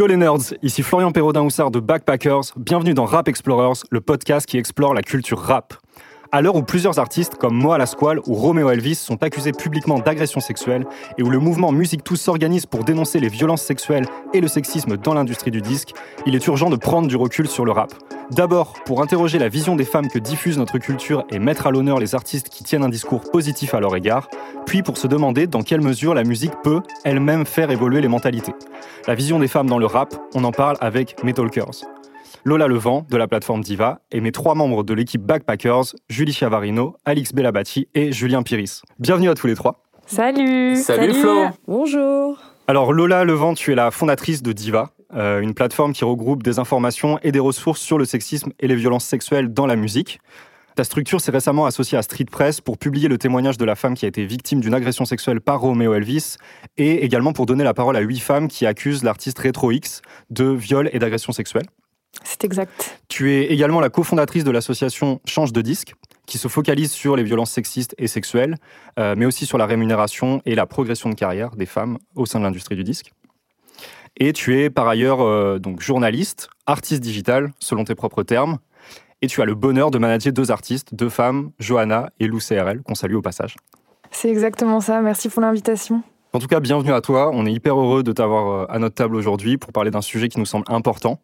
Yo les nerds, ici Florian Perraudin-Houssard de Backpackers. Bienvenue dans Rap Explorers, le podcast qui explore la culture rap. À l'heure où plusieurs artistes comme Moa la Squale ou Romeo Elvis sont accusés publiquement d'agression sexuelle et où le mouvement Musique Tous s'organise pour dénoncer les violences sexuelles et le sexisme dans l'industrie du disque, il est urgent de prendre du recul sur le rap. D'abord, pour interroger la vision des femmes que diffuse notre culture et mettre à l'honneur les artistes qui tiennent un discours positif à leur égard, puis pour se demander dans quelle mesure la musique peut elle-même faire évoluer les mentalités. La vision des femmes dans le rap, on en parle avec Metalkers. Lola Levent de la plateforme Diva et mes trois membres de l'équipe Backpackers, Julie Chavarino, Alix Bellabati et Julien Piris. Bienvenue à tous les trois. Salut Salut, Flo Bonjour Alors Lola Levent, tu es la fondatrice de Diva, euh, une plateforme qui regroupe des informations et des ressources sur le sexisme et les violences sexuelles dans la musique. Ta structure s'est récemment associée à Street Press pour publier le témoignage de la femme qui a été victime d'une agression sexuelle par Romeo Elvis et également pour donner la parole à huit femmes qui accusent l'artiste Retro X de viol et d'agression sexuelle. C'est exact. Tu es également la cofondatrice de l'association Change de disque, qui se focalise sur les violences sexistes et sexuelles, euh, mais aussi sur la rémunération et la progression de carrière des femmes au sein de l'industrie du disque. Et tu es par ailleurs euh, donc journaliste, artiste digital, selon tes propres termes, et tu as le bonheur de manager deux artistes, deux femmes, Johanna et Lou CRL, qu'on salue au passage. C'est exactement ça, merci pour l'invitation. En tout cas, bienvenue à toi. On est hyper heureux de t'avoir euh, à notre table aujourd'hui pour parler d'un sujet qui nous semble important.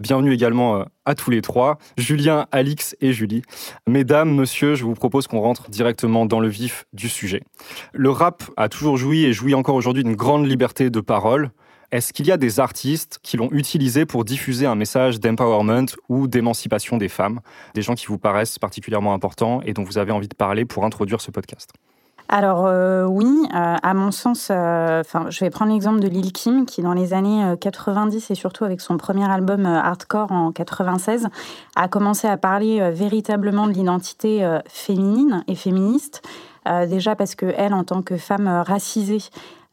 Bienvenue également euh, à tous les trois, Julien, Alix et Julie. Mesdames, monsieur, je vous propose qu'on rentre directement dans le vif du sujet. Le rap a toujours joui et jouit encore aujourd'hui d'une grande liberté de parole. Est-ce qu'il y a des artistes qui l'ont utilisé pour diffuser un message d'empowerment ou d'émancipation des femmes? Des gens qui vous paraissent particulièrement importants et dont vous avez envie de parler pour introduire ce podcast alors euh, oui, euh, à mon sens, euh, je vais prendre l'exemple de Lil Kim qui dans les années 90 et surtout avec son premier album Hardcore en 96 a commencé à parler véritablement de l'identité féminine et féministe. déjà parce que elle, en tant que femme racisée,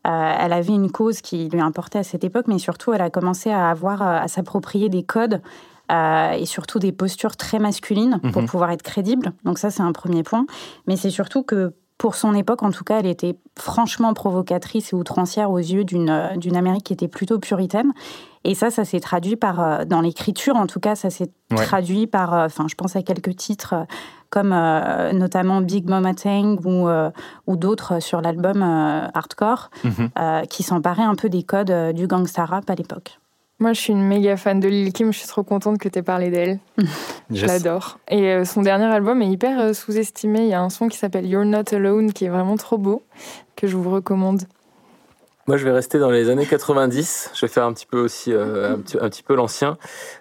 elle avait une cause qui lui importait à cette époque, mais surtout elle a commencé à avoir à s'approprier des codes et surtout des postures très masculines pour mhm. pouvoir être crédible. Donc ça, c'est un premier point. Mais c'est surtout que pour son époque, en tout cas, elle était franchement provocatrice et outrancière aux yeux d'une euh, d'une Amérique qui était plutôt puritaine. Et ça, ça s'est traduit par, euh, dans l'écriture, en tout cas, ça s'est traduit par, euh, enfin, je pense à quelques titres comme notamment Big Mama Tang ou, ou d'autres sur l'album Hardcore, mhm. qui s'emparaient un peu des codes du gangsta rap à l'époque. Moi, je suis une méga fan de Lil Kim. Je suis trop contente que tu aies parlé d'elle. Je l'adore. Et euh, son dernier album est hyper euh, sous-estimé. Il y a un son qui s'appelle You're Not Alone qui est vraiment trop beau, que je vous recommande. Moi, je vais rester dans les années 90. Je vais faire un petit peu aussi euh, un, petit, peu l'ancien.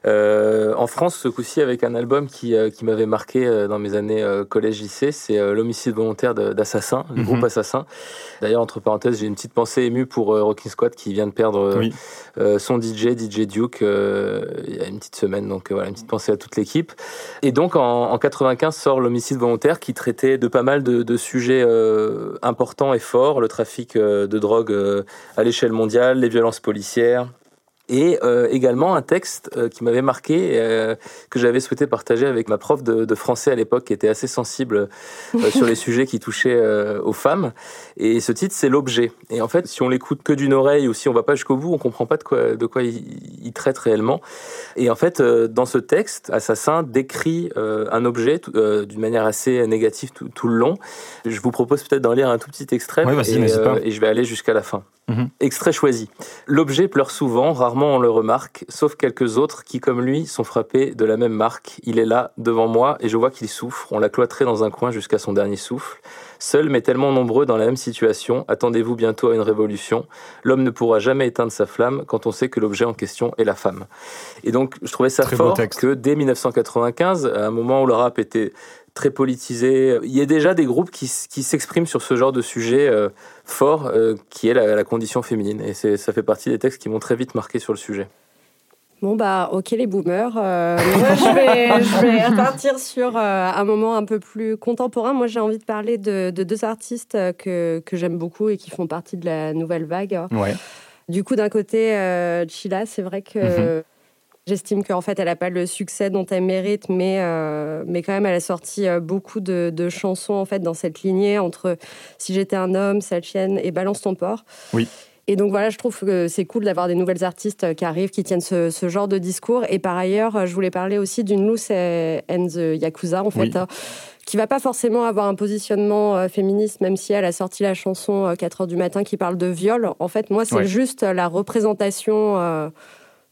Euh, en France, ce coup-ci, avec un album qui, euh, qui m'avait marqué dans mes années collège-lycée, c'est l'homicide volontaire d'Assassin, le groupe mhm. Assassin. D'ailleurs, entre parenthèses, j'ai une petite pensée émue pour Rocking Squad qui vient de perdre son DJ, DJ Duke, il y a une petite semaine. Donc voilà, une petite pensée à toute l'équipe. Et donc, en, en 95 sort l'homicide volontaire qui traitait de pas mal de, de sujets importants et forts, le trafic de drogue à l'échelle mondiale, les violences policières, et euh, également un texte euh, qui m'avait marqué, euh, que j'avais souhaité partager avec ma prof de, français à l'époque, qui était assez sensible sur les sujets qui touchaient aux femmes. Et ce titre, c'est L'objet. Et en fait, si on l'écoute que d'une oreille ou si on va pas jusqu'au bout, on comprend pas de quoi, de quoi il, traite réellement. Et en fait, dans ce texte, Assassin décrit un objet d'une manière assez négative tout, le long. Je vous propose peut-être d'en lire un tout petit extrait et, et je vais aller jusqu'à la fin. Mhm. Extrait choisi. L'objet pleure souvent, rarement on le remarque, sauf quelques autres qui, comme lui, sont frappés de la même marque. Il est là, devant moi, et je vois qu'il souffre. On l'a cloîtré dans un coin jusqu'à son dernier souffle. Seul, mais tellement nombreux dans la même situation, attendez-vous bientôt à une révolution. L'homme ne pourra jamais éteindre sa flamme quand on sait que l'objet en question est la femme. Et donc, je trouvais ça fort que dès 1995, à un moment où le rap était très politisé. Il y a déjà des groupes qui, qui s'expriment sur ce genre de sujet euh, fort, euh, qui est la, condition féminine. Et ça fait partie des textes qui m'ont très vite marqué sur le sujet. Bon, bah, ok, les boomers. Euh, moi, je vais, je vais repartir sur un moment un peu plus contemporain. Moi, j'ai envie de parler de, deux artistes que, que j'aime beaucoup et qui font partie de la nouvelle vague. Ouais. Du coup, d'un côté, Chila, c'est vrai que. Mhm. J'estime qu'en fait, elle n'a pas le succès dont elle mérite, mais, euh, mais quand même, elle a sorti euh, beaucoup de, chansons en fait dans cette lignée entre Si j'étais un homme, Cette chienne et Balance ton porc. Oui. Et donc voilà, je trouve que c'est cool d'avoir des nouvelles artistes qui arrivent, qui tiennent ce, genre de discours. Et par ailleurs, je voulais parler aussi d'une Loose and the Yakuza, en fait. qui va pas forcément avoir un positionnement féministe, même si elle a sorti la chanson 4 heures du matin qui parle de viol. En fait, moi, c'est juste la représentation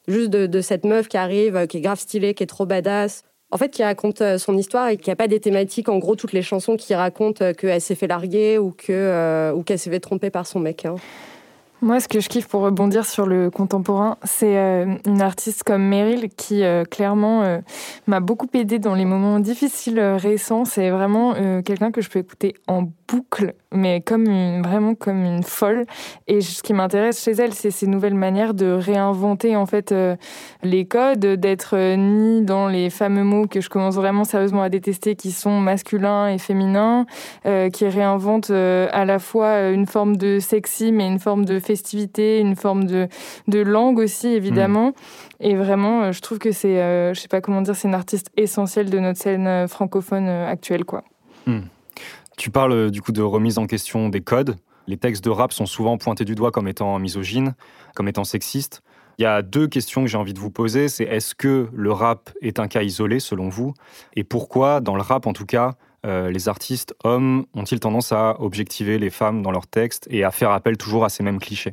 juste de, cette meuf qui arrive, qui est grave stylée, qui est trop badass. En fait, qui raconte euh, son histoire et qui a pas des thématiques, en gros, toutes les chansons qui racontent euh, qu'elle s'est fait larguer ou que euh, ou qu'elle s'est fait tromper par son mec. Hein. Moi, ce que je kiffe pour rebondir sur le contemporain, c'est une artiste comme Meryl qui, clairement, m'a beaucoup aidé dans les moments difficiles récents. C'est vraiment quelqu'un que je peux écouter en boucle, mais comme une, vraiment comme une folle. Et ce qui m'intéresse chez elle, c'est ces nouvelles manières de réinventer en fait euh, les codes, d'être euh, ni dans les fameux mots que je commence vraiment sérieusement à détester, qui sont masculins et féminins, euh, qui réinventent à la fois une forme de sexy, mais une forme de festivité, une forme de, de langue aussi évidemment. Mmh. Et vraiment, je trouve que c'est, je sais pas comment dire, c'est une artiste essentielle de notre scène francophone actuelle, quoi. Mmh. Tu parles euh, du coup de remise en question des codes. Les textes de rap sont souvent pointés du doigt comme étant misogynes, comme étant sexistes. Il y a deux questions que j'ai envie de vous poser. C'est est-ce que le rap est un cas isolé selon vous? Et pourquoi, dans le rap en tout cas, euh, les artistes hommes ont-ils tendance à objectiver les femmes dans leurs textes et à faire appel toujours à ces mêmes clichés?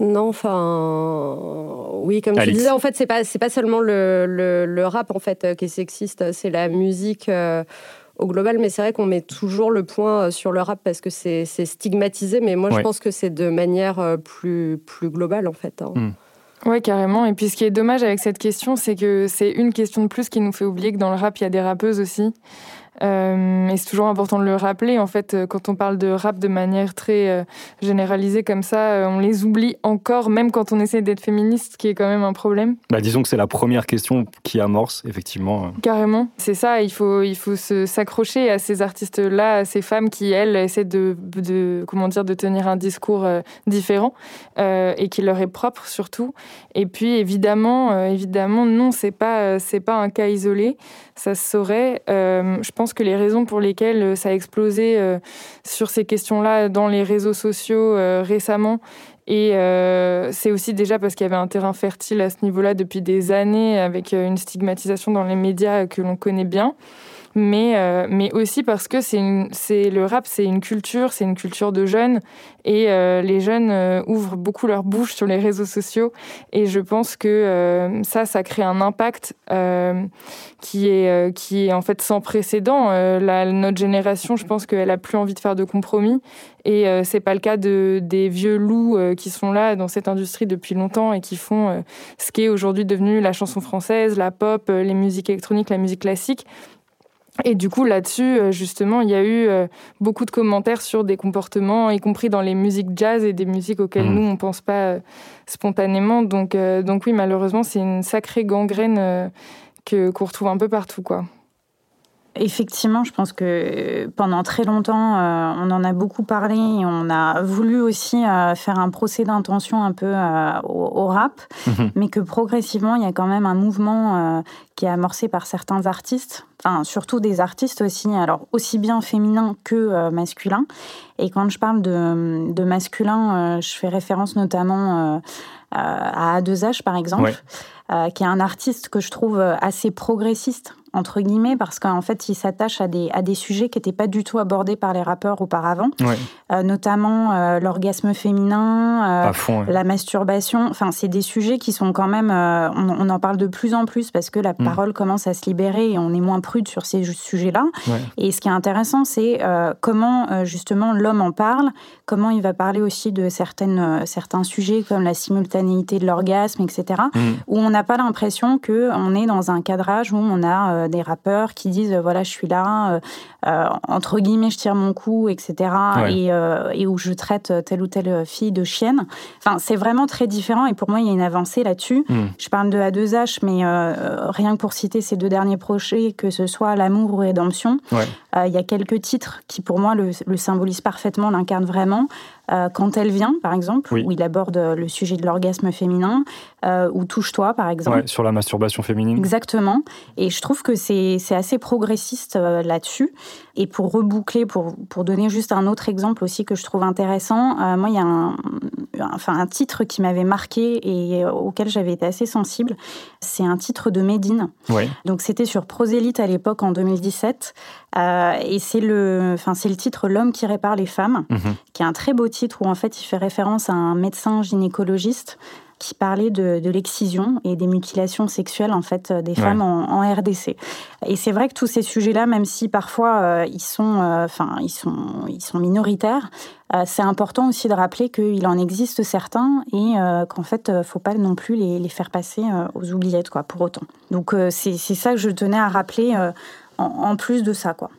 Non, enfin, oui, comme tu disais, en fait, c'est pas c'est pas seulement le, le, rap en fait euh, qui est sexiste, c'est la musique au global, mais c'est vrai qu'on met toujours le point euh, sur le rap parce que c'est stigmatisé, mais moi je pense que c'est de manière euh, plus, plus globale en fait. Hein. Hmm. Oui, carrément. Et puis ce qui est dommage avec cette question, c'est que c'est une question de plus qui nous fait oublier que dans le rap, il y a des rappeuses aussi. Euh, et c'est toujours important de le rappeler. En fait, euh, quand on parle de rap de manière très euh, généralisée comme ça, on les oublie encore, même quand on essaie d'être féministe, ce qui est quand même un problème. Bah, disons que c'est la première question qui amorce, effectivement. Carrément. C'est ça. Il faut, il faut s'accrocher à ces artistes-là, à ces femmes qui, elles, essaient de, de comment dire, de tenir un discours différent et qui leur est propre surtout. Et puis, évidemment, évidemment, non, c'est pas, c'est pas un cas isolé. Ça se saurait. je pense que les raisons pour lesquelles euh, ça a explosé euh, sur ces questions-là dans les réseaux sociaux euh, récemment, et c'est aussi déjà parce qu'il y avait un terrain fertile à ce niveau-là depuis des années, avec une stigmatisation dans les médias que l'on connaît bien mais, euh, mais aussi parce que c'est le rap, c'est une culture, c'est une culture de jeunes, et euh, les jeunes euh, ouvrent beaucoup leur bouche sur les réseaux sociaux, et je pense que ça, ça crée un impact qui, est, qui est en fait sans précédent. Notre génération, je pense qu'elle a plus envie de faire de compromis, et c'est pas le cas de, des vieux loups qui sont là dans cette industrie depuis longtemps et qui font ce qui est aujourd'hui devenu la chanson française, la pop, les musiques électroniques, la musique classique. Et du coup, là-dessus, euh, justement, il y a eu euh, beaucoup de commentaires sur des comportements, y compris dans les musiques jazz et des musiques auxquelles mmh. nous, on ne pense pas euh, spontanément. Donc, donc oui, malheureusement, c'est une sacrée gangrène que, qu'on retrouve un peu partout, quoi. Effectivement, je pense que pendant très longtemps, euh, on en a beaucoup parlé et on a voulu aussi euh, faire un procès d'intention un peu euh, au, rap, mhm. mais que progressivement, il y a quand même un mouvement qui est amorcé par certains artistes, enfin surtout des artistes aussi, alors aussi bien féminins que masculins. Et quand je parle de, de masculin, je fais référence notamment à A2H par exemple, qui est un artiste que je trouve assez progressiste entre guillemets, parce qu'en fait, il s'attache à des, à des sujets qui n'étaient pas du tout abordés par les rappeurs auparavant, euh, notamment euh, l'orgasme féminin, euh, la masturbation. Enfin, c'est des sujets qui sont quand même. On, en parle de plus en plus parce que la mm. parole commence à se libérer et on est moins prude sur ces sujets-là. Et ce qui est intéressant, c'est comment justement l'homme en parle, comment il va parler aussi de certaines, certains sujets comme la simultanéité de l'orgasme, etc., mm. où on n'a pas l'impression qu'on est dans un cadrage où on a euh, des rappeurs qui disent euh, voilà, je suis là, euh, entre guillemets, je tire mon coup, etc. Et, où je traite telle ou telle fille de chienne. Enfin, c'est vraiment très différent et pour moi, il y a une avancée là-dessus. Hmm. Je parle de A2H, mais rien que pour citer ces deux derniers projets, que ce soit L'amour ou Rédemption, il y a quelques titres qui, pour moi, le, le symbolisent parfaitement, l'incarnent vraiment. Quand elle vient, par exemple, où il aborde le sujet de l'orgasme féminin, ou Touche-toi, par exemple. sur la masturbation féminine. Exactement. Et je trouve que c'est assez progressiste là-dessus. Et pour reboucler, pour, pour donner juste un autre exemple aussi que je trouve intéressant, moi, il y a un, enfin, un titre qui m'avait marqué et auquel j'avais été assez sensible. C'est un titre de Médine. Donc c'était sur Prosélite à l'époque en 2017. Euh, et c'est le, enfin, le titre L'homme qui répare les femmes, mhm. qui est un très beau titre où en fait il fait référence à un médecin gynécologiste qui parlait de, l'excision et des mutilations sexuelles en fait des femmes en, RDC. Et c'est vrai que tous ces sujets-là, même si parfois euh, ils sont, euh, enfin ils sont, ils sont minoritaires, euh, c'est important aussi de rappeler qu'il en existe certains et qu'en fait, faut pas non plus les, les faire passer aux oubliettes quoi, pour autant. Donc c'est ça que je tenais à rappeler en, en, plus de ça quoi.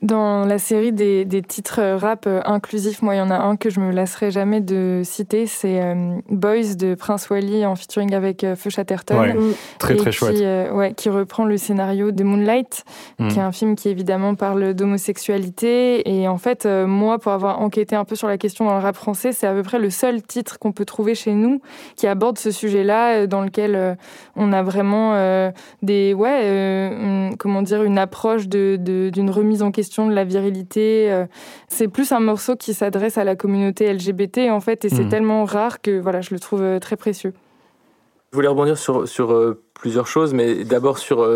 Dans la série des, des, titres rap euh, inclusifs, moi, il y en a un que je me lasserai jamais de citer, c'est euh, Boys de Prince Wally en featuring avec euh, Feu Chatterton. Ouais, très très chouette. Qui, ouais, qui reprend le scénario de Moonlight, mm. qui est un film qui évidemment parle d'homosexualité. Et en fait, moi, pour avoir enquêté un peu sur la question dans le rap français, c'est à peu près le seul titre qu'on peut trouver chez nous qui aborde ce sujet-là, dans lequel on a vraiment des, ouais, comment dire, une approche d'une de, remise en question de la virilité. Euh, c'est plus un morceau qui s'adresse à la communauté LGBT en fait, et c'est hmm. tellement rare que voilà, je le trouve euh, très précieux. Je voulais rebondir sur, sur euh, plusieurs choses, mais d'abord sur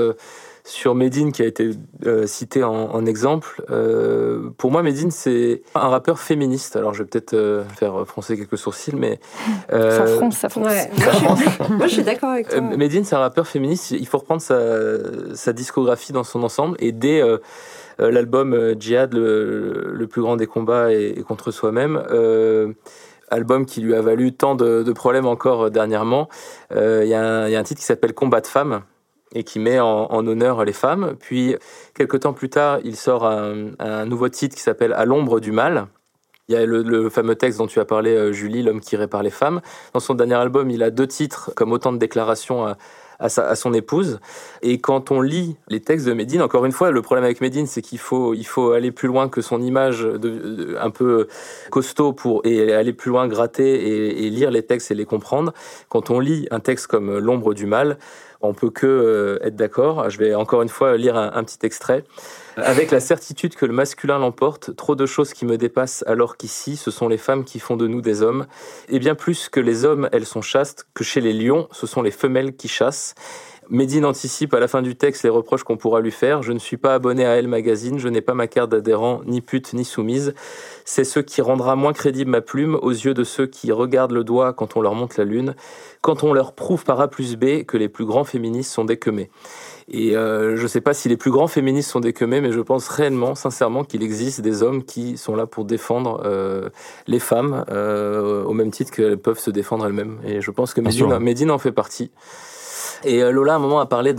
sur Medine qui a été cité en, exemple. pour moi, Medine, c'est un rappeur féministe. Alors, je vais peut-être faire froncer quelques sourcils, mais. ça fronce, ça fronce. moi, je suis d'accord avec toi. Medine, c'est un rappeur féministe. Il faut reprendre sa, sa discographie dans son ensemble. Et dès euh, l'album euh, Djihad, le, plus grand des combats et, contre soi-même euh, album qui lui a valu tant de, problèmes encore dernièrement. Il y, a un titre qui s'appelle Combat de femmes et qui met en, honneur les femmes. Puis, quelques temps plus tard, il sort un, nouveau titre qui s'appelle À l'ombre du mal. Il y a le, fameux texte dont tu as parlé, Julie, L'homme qui répare les femmes. Dans son dernier album, il a deux titres comme autant de déclarations à, son épouse. Et quand on lit les textes de Médine, encore une fois, le problème avec Médine, c'est qu'il faut, il faut aller plus loin que son image un peu costaud pour, et aller plus loin, gratter et, lire les textes et les comprendre. Quand on lit un texte comme L'ombre du mal, on peut que euh, être d'accord. Je vais encore une fois lire un petit extrait. Avec la certitude que le masculin l'emporte, trop de choses qui me dépassent alors qu'ici, ce sont les femmes qui font de nous des hommes. Et bien plus que les hommes, elles sont chastes, que chez les lions, ce sont les femelles qui chassent. Médine anticipe à la fin du texte les reproches qu'on pourra lui faire. Je ne suis pas abonné à Elle Magazine, je n'ai pas ma carte d'adhérent, ni pute, ni soumise. C'est ce qui rendra moins crédible ma plume aux yeux de ceux qui regardent le doigt quand on leur monte la lune, quand on leur prouve par A plus B que les plus grands féministes sont déquemés. Et euh, je ne sais pas si les plus grands féministes sont déquemés, mais je pense réellement, sincèrement, qu'il existe des hommes qui sont là pour défendre euh, les femmes euh, au même titre qu'elles peuvent se défendre elles-mêmes. Et je pense que Médine, en fait partie. Et Lola, à un moment, a parlé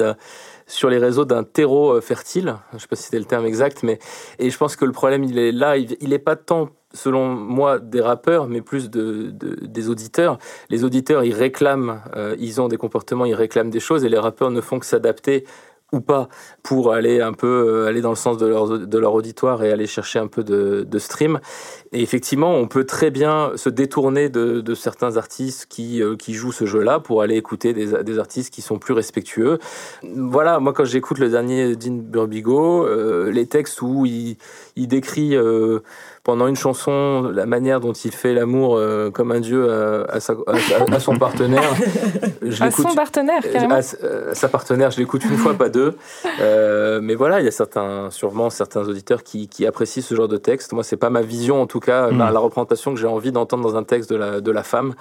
sur les réseaux d'un terreau fertile. Je ne sais pas si c'était le terme exact, mais et je pense que le problème, il est là. Il n'est pas tant selon moi, des rappeurs, mais plus de, des auditeurs. Les auditeurs, ils réclament, euh, ils ont des comportements, ils réclament des choses, et les rappeurs ne font que s'adapter ou pas pour aller un peu euh, aller dans le sens de leur, de leur auditoire et aller chercher un peu de, de stream. Et effectivement, on peut très bien se détourner de, de certains artistes qui, euh, qui jouent ce jeu-là pour aller écouter des, des, artistes qui sont plus respectueux. Voilà, moi quand j'écoute le dernier Dean Burbigo, les textes où il, il décrit pendant une chanson la manière dont il fait l'amour euh, comme un dieu à, à, son partenaire. Je à son partenaire, carrément. À, sa partenaire, je l'écoute une fois, pas deux. Euh, mais voilà, il y a certains, sûrement certains auditeurs qui, qui apprécient ce genre de texte. Moi, c'est pas ma vision, en tout cas, hmm. la représentation que j'ai envie d'entendre dans un texte de la, de la femme.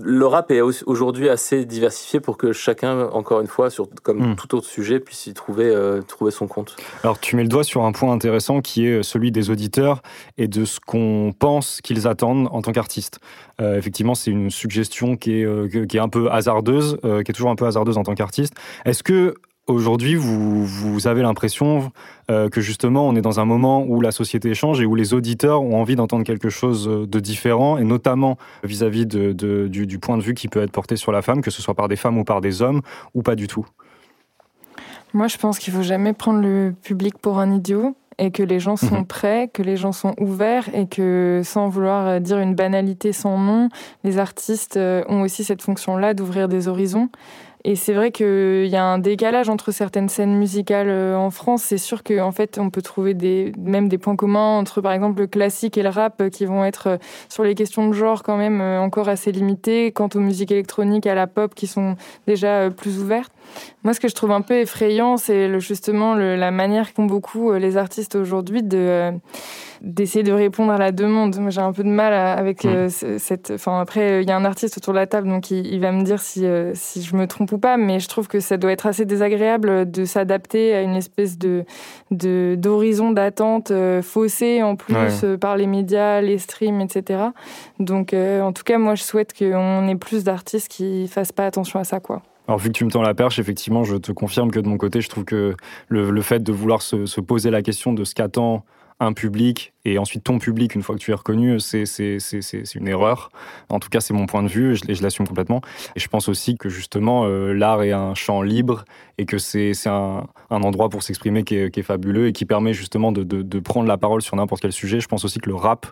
Le rap est aujourd'hui assez diversifié pour que chacun, encore une fois, sur, comme hmm. tout autre sujet, puisse y trouver, euh, trouver son compte. Alors, tu mets le doigt sur un point intéressant qui est celui des auditeurs et de ce qu'on pense qu'ils attendent en tant qu'artiste. Euh, effectivement, c'est une suggestion qui est, euh, qui est un peu hasardeuse, euh, qui est toujours un peu hasardeuse en tant qu'artiste. Est-ce que aujourd'hui, vous, vous avez l'impression que justement, on est dans un moment où la société change et où les auditeurs ont envie d'entendre quelque chose de différent, et notamment vis-à-vis du, du point de vue qui peut être porté sur la femme, que ce soit par des femmes ou par des hommes, ou pas du tout? Moi, je pense qu'il faut jamais prendre le public pour un idiot et que les gens sont mhm. prêts, que les gens sont ouverts et que sans vouloir dire une banalité sans nom, les artistes ont aussi cette fonction-là d'ouvrir des horizons. Et c'est vrai qu'il y a un décalage entre certaines scènes musicales euh, en France. C'est sûr qu'en fait, on peut trouver des, même des points communs entre, par exemple, le classique et le rap euh, qui vont être euh, sur les questions de genre quand même encore assez limités. Quant aux musiques électroniques, à la pop qui sont déjà plus ouvertes. Moi, ce que je trouve un peu effrayant, c'est justement la manière qu'ont beaucoup les artistes aujourd'hui de d'essayer de répondre à la demande. J'ai un peu de mal avec mm. cette. Enfin, après, il y a un artiste autour de la table, donc il, va me dire si, si je me trompe ou pas, mais je trouve que ça doit être assez désagréable de s'adapter à une espèce de d'horizon d'attente euh, faussé en plus euh, par les médias, les streams, etc. Donc, euh, en tout cas, moi, je souhaite qu'on ait plus d'artistes qui fassent pas attention à ça, quoi. Alors, vu que tu me tends la perche, effectivement, je te confirme que de mon côté, je trouve que le, fait de vouloir se, se, poser la question de ce qu'attend un public et ensuite ton public une fois que tu es reconnu, c'est une erreur. En tout cas, c'est mon point de vue et je, l'assume complètement. Et je pense aussi que justement, euh, l'art est un champ libre et que c'est un, un, endroit pour s'exprimer qui, est fabuleux et qui permet justement de, de, prendre la parole sur n'importe quel sujet. Je pense aussi que le rap,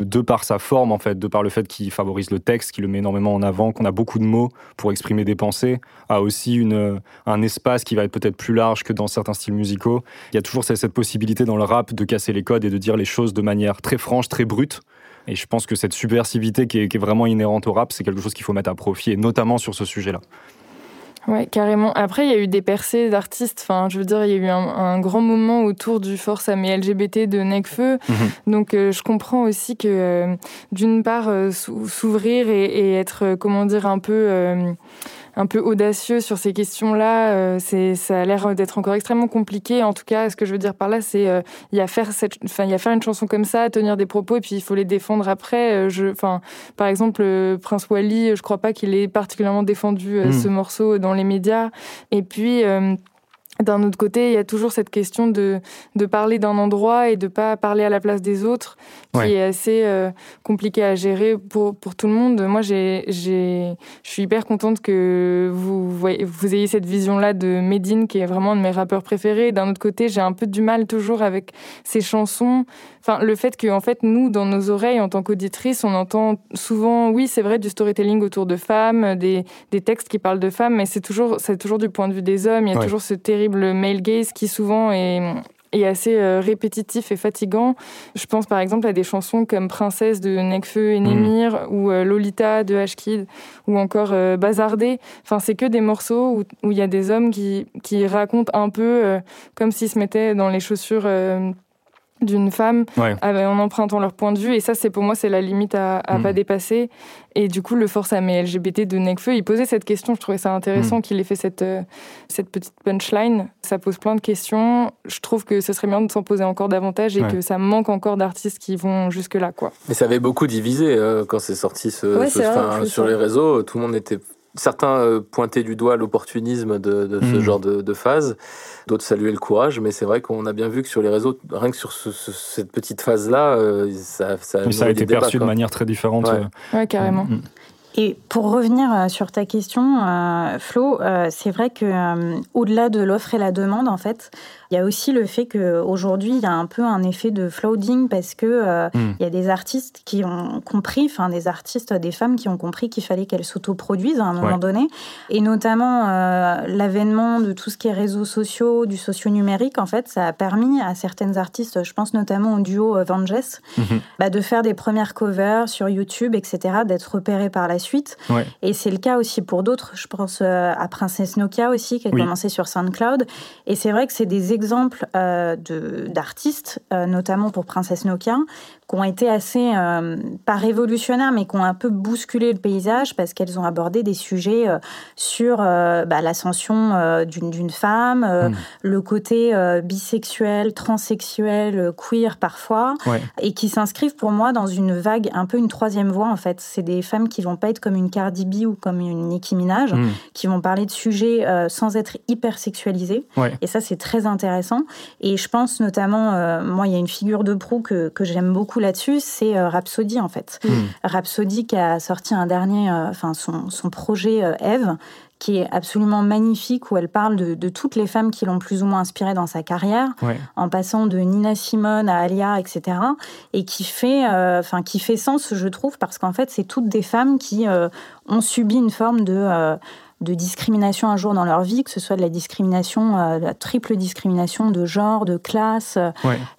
de par sa forme, en fait, de par le fait qu'il favorise le texte, qu'il le met énormément en avant, qu'on a beaucoup de mots pour exprimer des pensées, a aussi une, un espace qui va être peut-être plus large que dans certains styles musicaux. Il y a toujours cette possibilité dans le rap de casser les codes et de dire les choses de manière très franche, très brute. Et je pense que cette subversivité qui est, vraiment inhérente au rap, c'est quelque chose qu'il faut mettre à profit, et notamment sur ce sujet-là. Ouais, carrément. Après, il y a eu des percées d'artistes. Enfin, je veux dire, il y a eu un, grand moment autour du Force à mes LGBT de Necfeu. Mhm. Donc, euh, je comprends aussi que, euh, d'une part, euh, s'ouvrir et, et, être, comment dire, un peu un peu audacieux sur ces questions-là. Euh, c'est, ça a l'air d'être encore extrêmement compliqué. En tout cas, ce que je veux dire par là, c'est euh, il y a faire cette, enfin, il y a faire une chanson comme ça, tenir des propos, et puis il faut les défendre après. Euh, je, enfin, par exemple, Prince Wally, je crois pas qu'il ait particulièrement défendu hmm. ce morceau dans les médias. Et puis d'un autre côté, il y a toujours cette question de, de parler d'un endroit et de pas parler à la place des autres, qui est assez euh, compliqué à gérer pour, pour tout le monde. Moi, j'ai, j'ai, je suis hyper contente que vous, voyez, vous ayez cette vision-là de Medine, qui est vraiment un de mes rappeurs préférés. D'un autre côté, j'ai un peu du mal toujours avec ces chansons. Enfin, le fait que, en fait, nous, dans nos oreilles, en tant qu'auditrices, on entend souvent, oui, c'est vrai, du storytelling autour de femmes, des, des textes qui parlent de femmes, mais c'est toujours, c'est toujours du point de vue des hommes. Il y a toujours ce terrible le male gaze qui souvent est, est assez euh, répétitif et fatigant. Je pense par exemple à des chansons comme Princesse de Nekfeu et Némir mm. ou euh, Lolita de Ashkid ou encore euh, Bazardé. Enfin, c'est que des morceaux où il y a des hommes qui, qui racontent un peu comme s'ils se mettaient dans les chaussures d'une femme en empruntant leur point de vue. Et ça c'est pour moi c'est la limite à, à pas mm. dépasser. Et du coup le force à mes LGBT de Necfeu il posait cette question. Je trouvais ça intéressant mm. qu'il ait fait cette euh, cette petite punchline. Ça pose plein de questions. Je trouve que ce serait bien de s'en poser encore davantage et que ça manque encore d'artistes qui vont jusque là quoi. Mais ça avait beaucoup divisé euh, quand c'est sorti ce, sur les réseaux. Tout le monde était certains euh, pointaient du doigt l'opportunisme de, ce mm. genre de, de phase d'autres saluaient le courage, mais c'est vrai qu'on a bien vu que sur les réseaux, rien que sur cette petite phase-là, euh, ça, ça, a été perçu de manière très différente. Ouais, euh. carrément. Mm, mm. Et pour revenir euh, sur ta question, Flo, c'est vrai que au-delà de l'offre et la demande, en fait, il y a aussi le fait qu'aujourd'hui, il y a un peu un effet de flooding parce que euh, hmm. il y a des artistes qui ont compris, enfin des artistes, des femmes qui ont compris qu'il fallait qu'elles s'autoproduisent à un moment donné. Et notamment, euh, l'avènement de tout ce qui est réseaux sociaux, du socio-numérique, en fait, ça a permis à certaines artistes, je pense notamment au duo Vanges, mhm. bah, de faire des premières covers sur YouTube, etc., d'être repérées par la suite. Et c'est le cas aussi pour d'autres. Je pense euh, à Princesse Nokia aussi, qui a commencé sur SoundCloud. Et c'est vrai que c'est des exemples euh, d'artistes, euh, notamment pour Princesse Nokia, qui ont été assez, euh, pas révolutionnaires, mais qui ont un peu bousculé le paysage parce qu'elles ont abordé des sujets euh, sur euh, bah, l'ascension d'une femme, hmm. le côté bisexuel, transsexuel, queer parfois, et qui s'inscrivent pour moi dans une vague, un peu une troisième voie en fait. C'est des femmes qui vont pas être comme une Cardi B ou comme une Nicki Minaj, hmm. qui vont parler de sujets sans être hyper sexualisés. Et ça, c'est très intéressant. Et je pense notamment, moi, il y a une figure de proue que, que j'aime beaucoup beaucoup là-dessus, c'est Rhapsody en fait. Hmm. Rhapsody qui a sorti un dernier, enfin son, son, projet Eve, qui est absolument magnifique, où elle parle de, toutes les femmes qui l'ont plus ou moins inspirée dans sa carrière, en passant de Nina Simone à Alia, etc. Et qui fait, euh, qui fait sens, je trouve, parce qu'en fait, c'est toutes des femmes qui euh, ont subi une forme de euh, de discrimination un jour dans leur vie, que ce soit de la discrimination, euh, la triple discrimination de genre, de classe. Euh,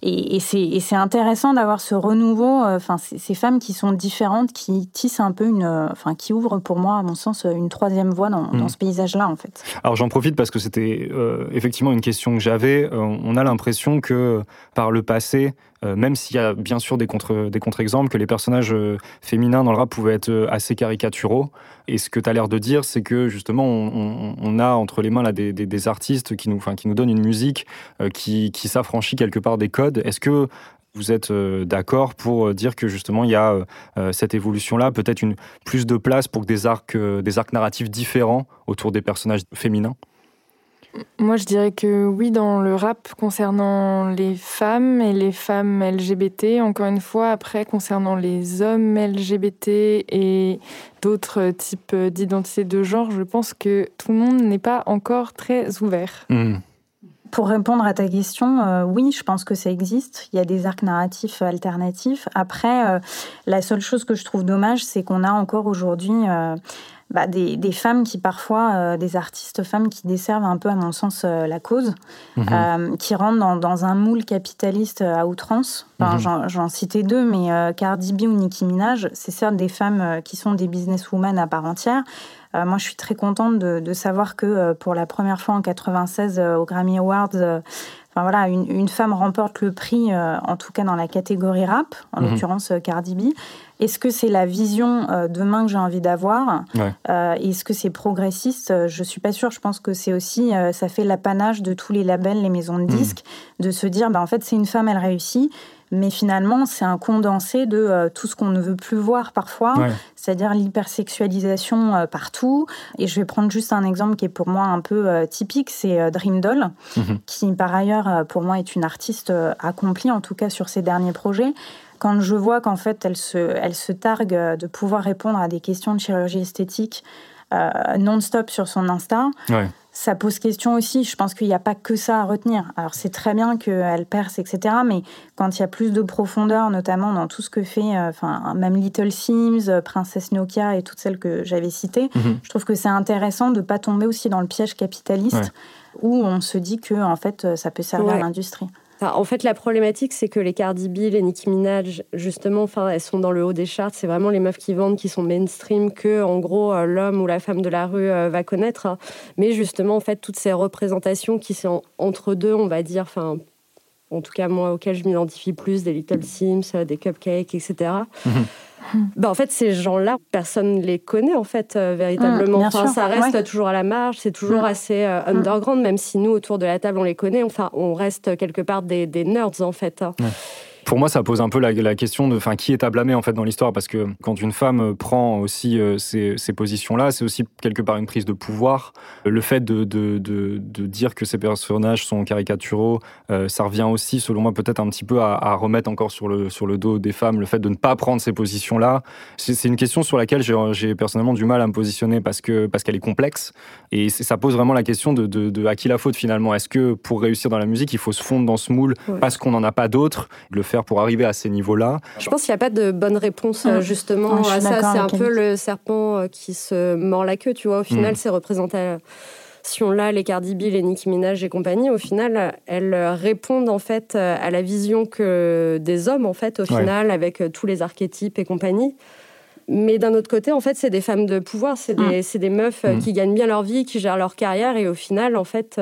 et, et c'est intéressant d'avoir ce renouveau, euh, enfin, ces femmes qui sont différentes, qui tissent un peu une. Enfin, qui ouvrent pour moi, à mon sens, une troisième voie dans, dans mm. ce paysage-là, en fait. Alors j'en profite parce que c'était effectivement une question que j'avais. on a l'impression que par le passé, euh, même s'il y a bien sûr des contre des contre-exemples que les personnages euh, féminins dans le rap pouvaient être euh, assez caricaturaux. Et ce que tu as l'air de dire, c'est que justement on, a entre les mains là des, artistes qui nous, qui nous donnent une musique qui, qui s'affranchit quelque part des codes. Est-ce que vous êtes d'accord pour dire que justement il y a cette évolution-là, peut-être une plus de place pour des arcs, des arcs narratifs différents autour des personnages féminins? Moi, je dirais que oui, dans le rap concernant les femmes et les femmes LGBT. Encore une fois, après, concernant les hommes LGBT et d'autres types d'identités de genre, je pense que tout le monde n'est pas encore très ouvert. Hmm. Pour répondre à ta question, euh, oui, je pense que ça existe. Il y a des arcs narratifs alternatifs. Après, euh, la seule chose que je trouve dommage, c'est qu'on a encore aujourd'hui... Euh, bah, des, des, femmes qui parfois, euh, des artistes femmes qui desservent un peu, à mon sens, euh, la cause, mhm. euh, qui rentrent dans, dans, un moule capitaliste à outrance. Enfin, mhm. J'en citais deux, mais Cardi B ou Nicki Minaj, c'est certes des femmes qui sont des businesswomen à part entière. moi, je suis très contente de, de savoir que pour la première fois en 96 au Grammy Awards, Enfin, voilà, une, une, femme remporte le prix, en tout cas dans la catégorie rap, en mhm. l'occurrence Cardi B. Est-ce que c'est la vision euh, demain que j'ai envie d'avoir? Euh, Est-ce que c'est progressiste? Je suis pas sûre. Je pense que c'est aussi, euh, ça fait l'apanage de tous les labels, les maisons de hmm. disques, de se dire, bah, en fait, c'est une femme, elle réussit. Mais finalement, c'est un condensé de tout ce qu'on ne veut plus voir parfois, c'est-à-dire l'hypersexualisation partout. Et je vais prendre juste un exemple qui est pour moi un peu typique, c'est Dream Doll, mhm. qui par ailleurs pour moi est une artiste accomplie, en tout cas sur ses derniers projets. Quand je vois qu'en fait, elle se, elle se targue de pouvoir répondre à des questions de chirurgie esthétique euh, non-stop sur son Insta, ça pose question aussi. Je pense qu'il n'y a pas que ça à retenir. Alors, c'est très bien qu'elle perce, etc. Mais quand il y a plus de profondeur, notamment dans tout ce que fait, euh, enfin, même Little Sims, euh, Princesse Nokia et toutes celles que j'avais citées, mhm. je trouve que c'est intéressant de ne pas tomber aussi dans le piège capitaliste où on se dit que, en fait, ça peut servir à l'industrie en fait, la problématique, c'est que les Cardi B, les Nicki Minaj, justement, enfin, elles sont dans le haut des charts. C'est vraiment les meufs qui vendent, qui sont mainstream, que, en gros, euh, l'homme ou la femme de la rue euh, va connaître. Mais justement, en fait, toutes ces représentations qui sont entre deux, on va dire, enfin, en tout cas, moi, auxquelles je m'identifie plus, des Little Sims, euh, des Cupcakes, etc. Bah, en fait, ces gens-là, personne ne les connaît, en fait, euh, véritablement. Mmh, enfin, ça reste toujours à la marge, c'est toujours mmh. assez euh, mmh. underground, même si nous, autour de la table, on les connaît. Enfin, on reste quelque part des, des nerds, en fait. Hein pour moi, ça pose un peu la, question de, enfin, qui est à blâmer en fait dans l'histoire, parce que quand une femme prend aussi euh, ces, positions-là, c'est aussi quelque part une prise de pouvoir. Le fait de, de, dire que ces personnages sont caricaturaux, euh, ça revient aussi, selon moi, peut-être un petit peu à, remettre encore sur le, sur le dos des femmes le fait de ne pas prendre ces positions-là. C'est une question sur laquelle j'ai personnellement du mal à me positionner parce que parce qu'elle est complexe et ça pose vraiment la question de, à qui la faute finalement? Est-ce que pour réussir dans la musique, il faut se fondre dans ce moule parce qu'on n'en a pas d'autres, le faire pour arriver à ces niveaux-là Je pense qu'il n'y a pas de bonne réponse euh, justement à ça. C'est un peu le serpent euh, qui se mord la queue, tu vois. Au final, mm. ces représentations-là, les Cardi B, les Nicki Minaj et compagnie, au final, elles répondent en fait euh, à la vision que des hommes, en fait, au final, avec tous les archétypes et compagnie. Mais d'un autre côté, en fait, c'est des femmes de pouvoir, c'est des, mm. des, meufs mm. qui gagnent bien leur vie, qui gèrent leur carrière, et au final, en fait,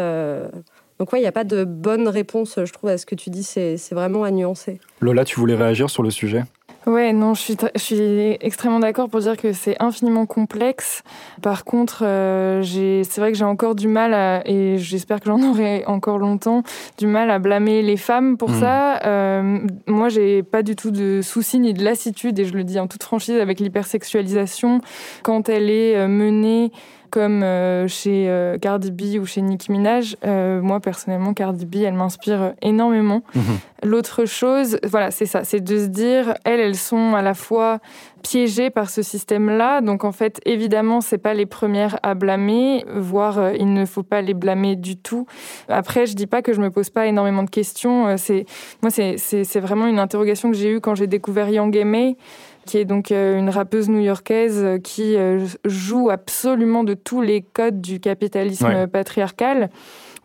donc ouais, il n'y a pas de bonne réponse, je trouve, à ce que tu dis, c'est vraiment à nuancer. Lola, tu voulais réagir sur le sujet? Ouais, non, je suis, je suis extrêmement d'accord pour dire que c'est infiniment complexe. Par contre, euh, c'est vrai que j'ai encore du mal, et j'espère que j'en aurai encore longtemps, du mal à blâmer les femmes pour hmm. ça. Euh, moi, j'ai pas du tout de soucis ni de lassitude, et je le dis en toute franchise, avec l'hypersexualisation quand elle est euh, menée comme chez Cardi B ou chez Nicki Minaj, moi personnellement, Cardi B, elle m'inspire énormément. Mhm. L'autre chose, voilà, c'est ça, c'est de se dire, elles, elles sont à la fois piégées par ce système-là. Donc en fait, évidemment, c'est pas les premières à blâmer, voire euh, il ne faut pas les blâmer du tout. Après, je dis pas que je me pose pas énormément de questions. Euh, c'est moi, c'est vraiment une interrogation que j'ai eue quand j'ai découvert Young May qui est donc euh, une rappeuse new-yorkaise qui joue absolument de tous les codes du capitalisme patriarcal.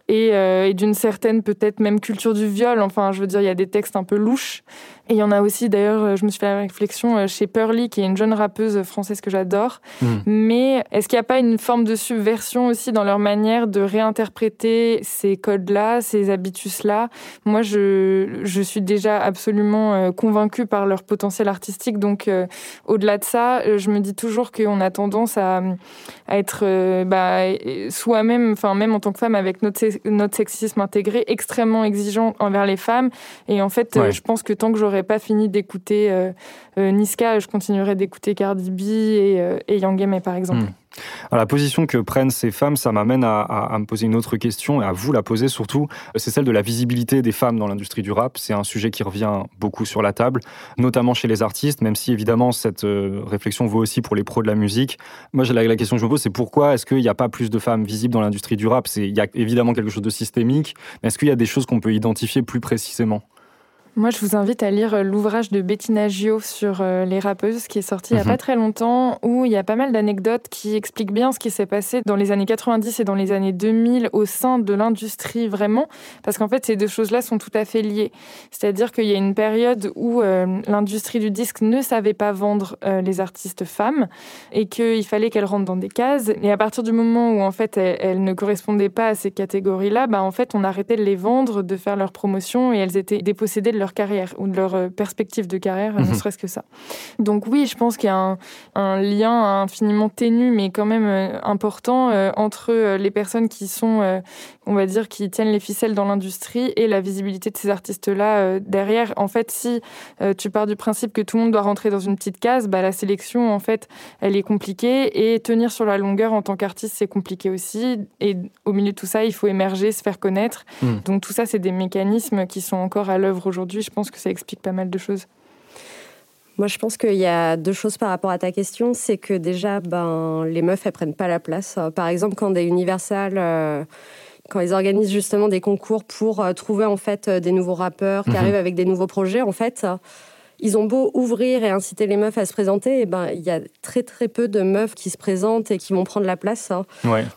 Et, et d'une certaine peut-être même culture du viol. Enfin, je veux dire, il y a des textes un peu louches et il y en a aussi, d'ailleurs, euh, je me suis fait la réflexion euh, chez Pearly, qui est une jeune rappeuse française que j'adore. Hmm. Mais est-ce qu'il n'y a pas une forme de subversion aussi dans leur manière de réinterpréter ces codes-là, ces habitus-là? Moi, je, je suis déjà absolument euh, convaincue par leur potentiel artistique. Donc, au-delà de ça, je me dis toujours qu'on a tendance à, à être bah, soi-même, enfin, même en tant que femme, avec notre, notre sexisme intégré, extrêmement exigeant envers les femmes. Et en fait, je pense que tant que pas fini d'écouter euh, euh, Niska, je continuerai d'écouter Cardi B et, euh, et Young par exemple. Hmm. la position que prennent ces femmes, ça m'amène à, me poser une autre question et à vous la poser surtout. C'est celle de la visibilité des femmes dans l'industrie du rap. C'est un sujet qui revient beaucoup sur la table, notamment chez les artistes, même si évidemment cette réflexion vaut aussi pour les pros de la musique. Moi, la, la question que je me pose, c'est pourquoi est-ce qu'il n'y a pas plus de femmes visibles dans l'industrie du rap? Il y a évidemment quelque chose de systémique, mais est-ce qu'il y a des choses qu'on peut identifier plus précisément? Moi, je vous invite à lire euh, l'ouvrage de Bettina Gio sur euh, les rappeuses, qui est sorti il n'y a mhm. pas très longtemps, où il y a pas mal d'anecdotes qui expliquent bien ce qui s'est passé dans les années 90 et dans les années 2000 au sein de l'industrie, vraiment. Parce qu'en fait, ces deux choses-là sont tout à fait liées. C'est-à-dire qu'il y a une période où euh, l'industrie du disque ne savait pas vendre les artistes femmes et qu'il fallait qu'elles rentrent dans des cases. Et à partir du moment où, en fait, elles, ne correspondaient pas à ces catégories-là, bah, en fait, on arrêtait de les vendre, de faire leur promotion et elles étaient dépossédées de leur carrière ou de leur euh, perspective de carrière, ne mhm. serait-ce que ça. Donc oui, je pense qu'il y a un, lien infiniment ténu, mais quand même euh, important euh, entre les personnes qui sont, on va dire, qui tiennent les ficelles dans l'industrie et la visibilité de ces artistes-là derrière. En fait, si tu pars du principe que tout le monde doit rentrer dans une petite case, bah, la sélection, en fait, elle est compliquée et tenir sur la longueur en tant qu'artiste, c'est compliqué aussi. Et au milieu de tout ça, il faut émerger, se faire connaître. Hmm. Donc tout ça, c'est des mécanismes qui sont encore à l'œuvre aujourd'hui je pense que ça explique pas mal de choses. Moi, je pense qu'il y a deux choses par rapport à ta question. C'est que déjà, ben, les meufs, elles prennent pas la place. Par exemple, quand des Universal, euh, quand ils organisent justement des concours pour euh, trouver en fait euh, des nouveaux rappeurs qui mhm. arrivent avec des nouveaux projets, en fait, ils ont beau ouvrir et inciter les meufs à se présenter, et ben il y a très très peu de meufs qui se présentent et qui vont prendre la place. Hein.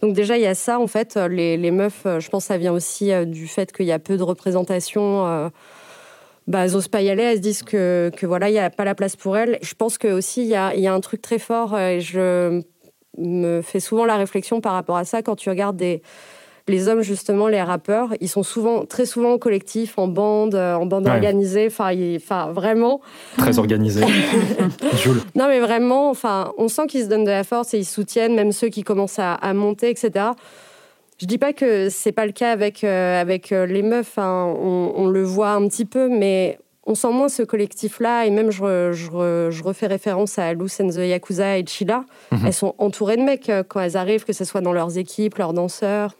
Donc déjà il y a ça en fait. Les, les meufs, je pense, que ça vient aussi du fait qu'il y a peu de représentation bah, elles pas y aller, elles se disent que, que voilà, il n'y a pas la place pour elles. Je pense que aussi il y a, y a, un truc très fort, euh, et je me fais souvent la réflexion par rapport à ça quand tu regardes des, les hommes justement, les rappeurs, ils sont souvent, très souvent en collectif, en bande, euh, en bande organisée, enfin, enfin vraiment. Très organisé. non mais vraiment, enfin, on sent qu'ils se donnent de la force et ils soutiennent, même ceux qui commencent à, à monter, etc. Je dis pas que c'est pas le cas avec, euh, avec euh, les meufs, hein. on, le voit un petit peu, mais on sent moins ce collectif-là. Et même, je, je, refais référence à Loose and the Yakuza et Chila. Mhm. Elles sont entourées de mecs euh, quand elles arrivent, que ce soit dans leurs équipes, leurs danseurs.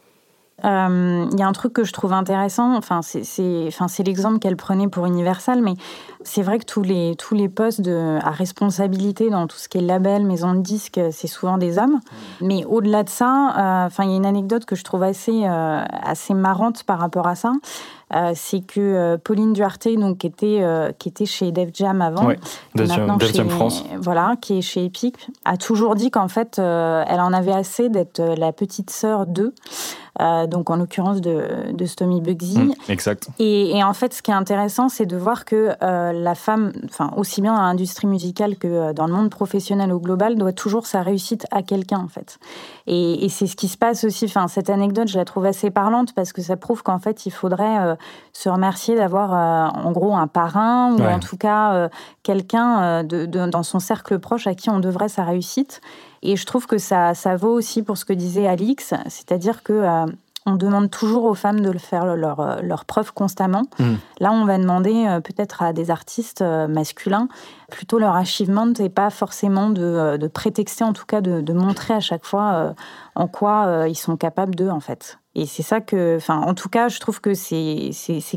Il y a un truc que je trouve intéressant, enfin, c'est l'exemple qu'elle prenait pour Universal, mais c'est vrai que tous les, tous les postes de, à responsabilité dans tout ce qui est label, maison de disques, c'est souvent des hommes. Mais au-delà de ça, enfin, il y a une anecdote que je trouve assez, assez marrante par rapport à ça. Euh, c'est que euh, Pauline Duarte, donc, qui, était, euh, qui était chez Def Jam avant, Def, Jam France, voilà, qui est chez Epic, a toujours dit qu'en fait, elle en avait assez d'être la petite sœur d'eux. Donc en l'occurrence de, de Stomy Bugsy. Mmh, exact. Et, et, en fait, ce qui est intéressant, c'est de voir que la femme, enfin aussi bien dans l'industrie musicale que dans le monde professionnel au global, doit toujours sa réussite à quelqu'un en fait. Et, et c'est ce qui se passe aussi. Enfin, cette anecdote, je la trouve assez parlante parce que ça prouve qu'en fait, il faudrait se remercier d'avoir euh, en gros un parrain ou en tout cas euh, quelqu'un euh, dans son cercle proche à qui on devrait sa réussite. Et je trouve que ça, ça vaut aussi pour ce que disait Alix, c'est-à-dire que on demande toujours aux femmes de le faire leur, leur preuve constamment. Mmh. Là, on va demander peut-être à des artistes masculins plutôt leur achievement et pas forcément de, de prétexter, en tout cas de, de montrer à chaque fois en quoi ils sont capables d'eux, en fait. Et c'est ça que, enfin, en tout cas, je trouve que c'est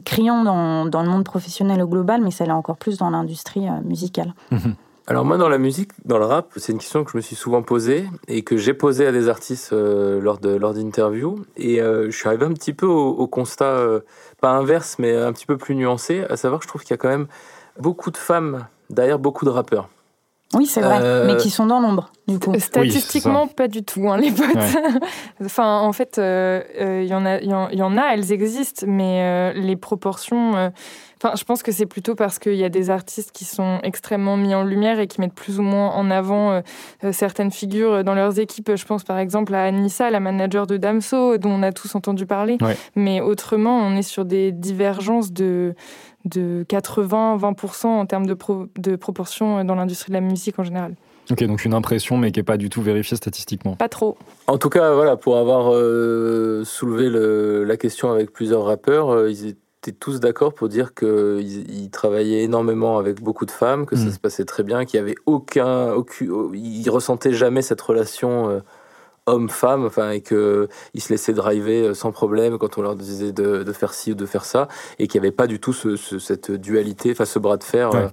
criant dans, dans, le monde professionnel au global, mais ça l'est encore plus dans l'industrie musicale. Mmh. Alors moi, dans la musique, dans le rap, c'est une question que je me suis souvent posée et que j'ai posée à des artistes euh, lors de lors d'interviews. Et euh, je suis arrivé un petit peu au, constat, euh, pas inverse, mais un petit peu plus nuancé, à savoir que je trouve qu'il y a quand même beaucoup de femmes derrière beaucoup de rappeurs. Oui, c'est vrai, mais qui sont dans l'ombre, du coup. Statistiquement, pas du tout, hein, les potes. enfin, en fait, il y, en a, y, y en a, elles existent, mais les proportions Enfin, je pense que c'est plutôt parce qu'il y a des artistes qui sont extrêmement mis en lumière et qui mettent plus ou moins en avant euh, euh, certaines figures dans leurs équipes. Je pense par exemple à Anissa, la manager de Damso, dont on a tous entendu parler. Mais autrement, on est sur des divergences de, de 80-20% en termes de, de proportion dans l'industrie de la musique en général. Ok, donc une impression, mais qui n'est pas du tout vérifiée statistiquement. Pas trop. En tout cas, voilà, pour avoir euh, soulevé le, la question avec plusieurs rappeurs, ils étaient tous d'accord pour dire qu'ils travaillaient énormément avec beaucoup de femmes, que ça mm. se passait très bien, qu'il n'y avait aucun, aucun. Ils ressentaient jamais cette relation euh, homme-femme, enfin, et qu'ils se laissaient driver euh, sans problème quand on leur disait de, de faire ci ou de faire ça, et qu'il n'y avait pas du tout ce, cette dualité, enfin ce bras de fer. Euh.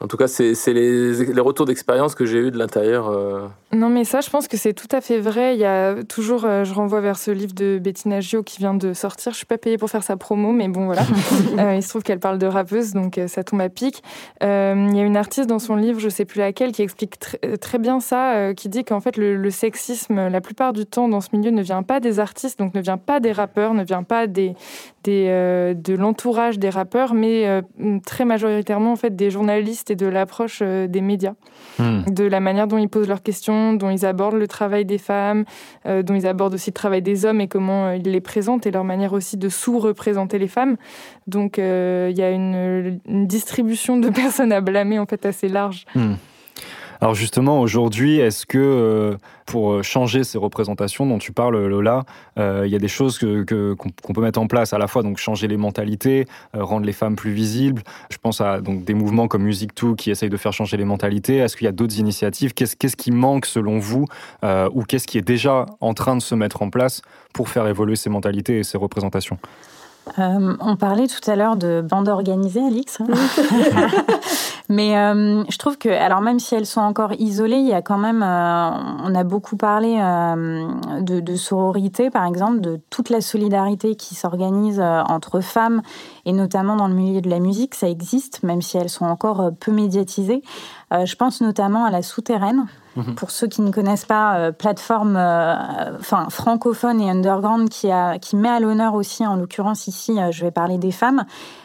En tout cas, c'est les, les, retours d'expérience que j'ai eu de l'intérieur. Euh. Non, mais ça, je pense que c'est tout à fait vrai. Il y a toujours, je renvoie vers ce livre de Bettina Gio qui vient de sortir. Je suis pas payée pour faire sa promo, mais bon, voilà. il se trouve qu'elle parle de rappeuse, donc ça tombe à pic. il y a une artiste dans son livre, je sais plus laquelle, qui explique très bien ça, qui dit qu'en fait, le, le sexisme, la plupart du temps dans ce milieu ne vient pas des artistes, donc ne vient pas des rappeurs, ne vient pas des, des euh, de l'entourage des rappeurs, mais euh, très majoritairement en fait des journalistes et de l'approche euh, des médias, hmm. de la manière dont ils posent leurs questions, dont ils abordent le travail des femmes, dont ils abordent aussi le travail des hommes et comment ils les présentent et leur manière aussi de sous-représenter les femmes. Donc il y a une, distribution de personnes à blâmer en fait assez large. Hmm. Alors justement, aujourd'hui, est-ce que euh, pour euh, changer ces représentations dont tu parles, Lola, euh, il y a des choses qu'on que, qu'on peut mettre en place à la fois, donc changer les mentalités, rendre les femmes plus visibles? Je pense à donc des mouvements comme Music 2 qui essayent de faire changer les mentalités. Est-ce qu'il y a d'autres initiatives? Qu'est-ce qu'est-ce qui manque selon vous ou qu'est-ce qui est déjà en train de se mettre en place pour faire évoluer ces mentalités et ces représentations? Euh, on parlait tout à l'heure de bandes organisées, Alix. Mais euh, je trouve que, alors même si elles sont encore isolées, il y a quand même, euh, on a beaucoup parlé de, de, sororité, par exemple, de toute la solidarité qui s'organise entre femmes, et notamment dans le milieu de la musique, ça existe, même si elles sont encore peu médiatisées. je pense notamment à la souterraine, Mhm. Pour ceux qui ne connaissent pas, euh, plateforme euh, enfin, francophone et underground qui, a, qui met à l'honneur aussi, en l'occurrence ici, euh, je vais parler des femmes,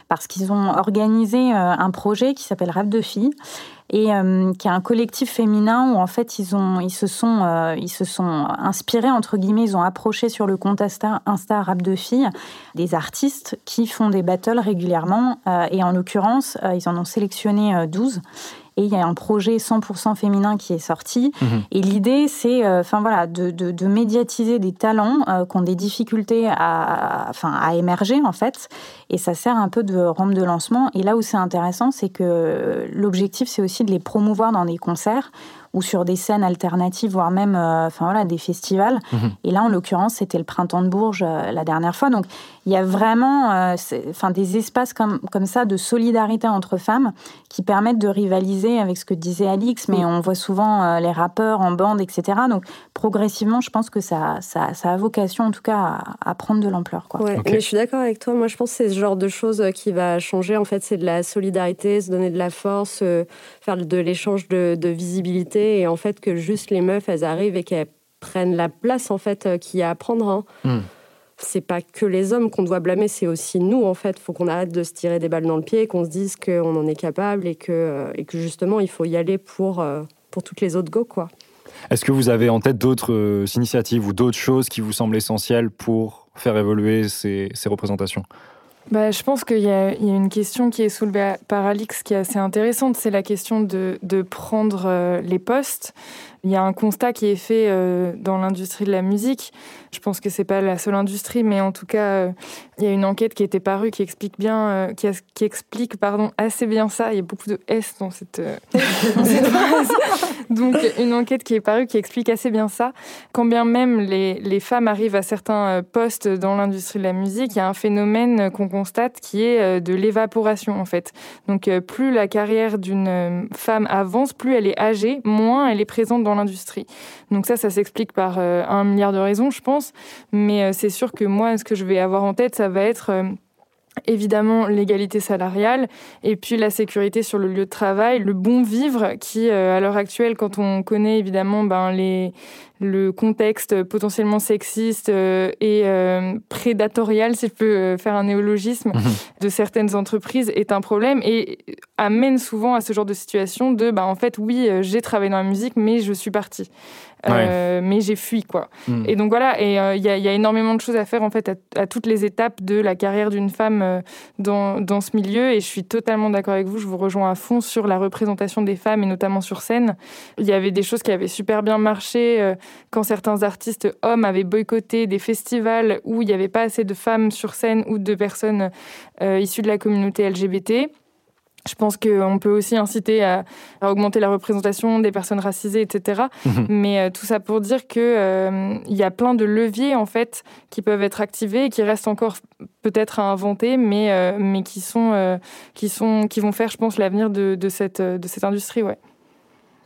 parce qu'ils ont organisé un projet qui s'appelle Rêve de filles et qui est un collectif féminin où en fait ils ont se sont ils se sont inspirés entre guillemets ils ont approché sur le compte Insta, Insta Rap de filles des artistes qui font des battles régulièrement et en l'occurrence ils en ont sélectionné 12 et il y a un projet 100% féminin qui est sorti. Mhm. Et l'idée, c'est euh, voilà, de, de, médiatiser des talents euh, qui ont des difficultés à, enfin, à émerger, en fait. Et ça sert un peu de rampe de lancement. Et là où c'est intéressant, c'est que l'objectif, c'est aussi de les promouvoir dans des concerts ou sur des scènes alternatives, voire même euh, enfin, voilà, des festivals. Mhm. Et là, en l'occurrence, c'était le Printemps de Bourges euh, la dernière fois. Donc, il y a vraiment euh, enfin, des espaces comme, comme ça de solidarité entre femmes qui permettent de rivaliser avec ce que disait Alix, mais on voit souvent les rappeurs en bande, etc. Donc, progressivement, je pense que ça, ça, ça a vocation, en tout cas, à, prendre de l'ampleur. Quoi. Ouais, mais je suis d'accord avec toi. Moi, je pense que c'est ce genre de choses qui va changer. En fait, c'est de la solidarité, se donner de la force, faire de l'échange de, de visibilité et en fait que juste les meufs elles arrivent et qu'elles prennent la place en fait euh, qu'il y a à prendre. Hein. Hmm. C'est pas que les hommes qu'on doit blâmer, c'est aussi nous en fait. Faut qu'on arrête de se tirer des balles dans le pied, qu'on se dise qu'on en est capable et que, euh, et que justement il faut y aller pour, euh, pour toutes les autres go quoi. Est-ce que vous avez en tête d'autres initiatives ou d'autres choses qui vous semblent essentielles pour faire évoluer ces, ces représentations? Bah, je pense qu'il y, a une question qui est soulevée par Alix qui est assez intéressante, c'est la question de, de prendre euh, les postes il y a un constat qui est fait euh, dans l'industrie de la musique. Je pense que c'est pas la seule industrie, mais en tout cas, euh, il y a une enquête qui était parue qui explique bien, euh, qui, explique pardon assez bien ça. Il y a beaucoup de S dans cette, dans cette phrase. Donc une enquête qui est parue qui explique assez bien ça. Quand bien même les, les femmes arrivent à certains postes dans l'industrie de la musique, il y a un phénomène qu'on constate qui est de l'évaporation en fait. Donc plus la carrière d'une femme avance, plus elle est âgée, moins elle est présente dans l'industrie. Donc ça, ça s'explique par euh, un milliard de raisons, je pense. Mais euh, c'est sûr que moi, ce que je vais avoir en tête, ça va être euh, évidemment l'égalité salariale et puis la sécurité sur le lieu de travail, le bon vivre qui, à l'heure actuelle, quand on connaît évidemment ben, les, le contexte potentiellement sexiste euh, et euh, prédatorial, si je peux euh, faire un néologisme, mhm. de certaines entreprises est un problème et amène souvent à ce genre de situation de, bah, en fait, oui, j'ai travaillé dans la musique, mais je suis partie. Mais j'ai fui quoi. Mhm. Et donc voilà, et il y, y, a énormément de choses à faire en fait à, toutes les étapes de la carrière d'une femme dans, dans, ce milieu. Et je suis totalement d'accord avec vous. Je vous rejoins à fond sur la représentation des femmes et notamment sur scène. Il y avait des choses qui avaient super bien marché quand certains artistes hommes avaient boycotté des festivals où il n'y avait pas assez de femmes sur scène ou de personnes euh, issues de la communauté LGBT. Je pense qu'on peut aussi inciter à, augmenter la représentation des personnes racisées, etc. Mhm. Mais euh, tout ça pour dire qu'il euh, y a plein de leviers en fait qui peuvent être activés et qui restent encore peut-être à inventer, mais, mais qui, sont, qui, sont, qui vont faire, je pense, l'avenir de, de, cette, de cette industrie. Ouais.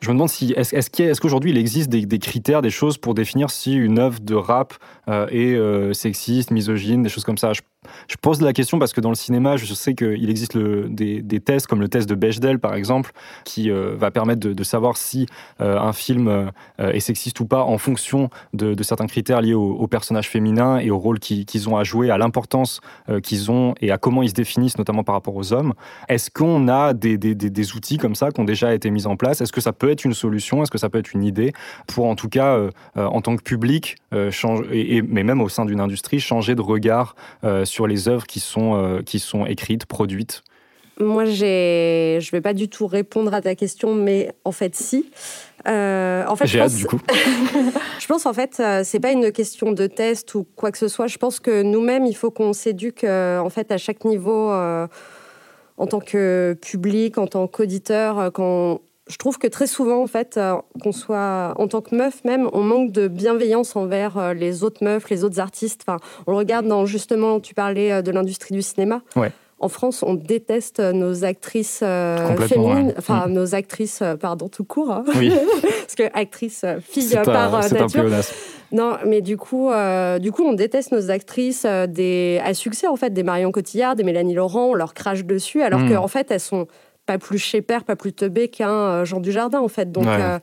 Je me demande si est-ce est qu'aujourd'hui il existe des, critères, des choses pour définir si une œuvre de rap euh, est euh, sexiste, misogyne, des choses comme ça? Je je pose la question parce que dans le cinéma, je sais qu'il existe des, tests comme le test de Bechdel, par exemple, qui euh, va permettre de, savoir si euh, un film euh, est sexiste ou pas en fonction de, certains critères liés aux, personnages féminins et au rôle qu'ils ont à jouer, à l'importance qu'ils ont et à comment ils se définissent, notamment par rapport aux hommes. Est-ce qu'on a des, outils comme ça qui ont déjà été mis en place? Est-ce que ça peut être une solution? Est-ce que ça peut être une idée pour, en tout cas, en tant que public, mais même au sein d'une industrie, changer de regard sur les œuvres qui sont, euh, qui sont écrites, produites Moi, je ne vais pas du tout répondre à ta question, mais en fait, si. Euh, en fait, J'ai hâte, du coup. je pense, en fait, euh, c'est pas une question de test ou quoi que ce soit. Je pense que nous-mêmes, il faut qu'on s'éduque, en fait, à chaque niveau, en tant que public, en tant qu'auditeur, quand je trouve que très souvent, en fait, euh, qu'on soit en tant que meuf même, on manque de bienveillance envers euh, les autres meufs, les autres artistes. Enfin, on le regarde dans justement, tu parlais euh, de l'industrie du cinéma. En France, on déteste nos actrices féminines, enfin mm. nos actrices, pardon, tout court, hein. oui. parce que actrice fille par nature. non, mais du coup, du coup, on déteste nos actrices des à succès en fait, des Marion Cotillard, des Mélanie Laurent, on leur crache dessus, alors mm. qu'en fait, elles sont pas plus père, pas plus teubé qu'un euh, Jean Dujardin, en fait. Donc, euh,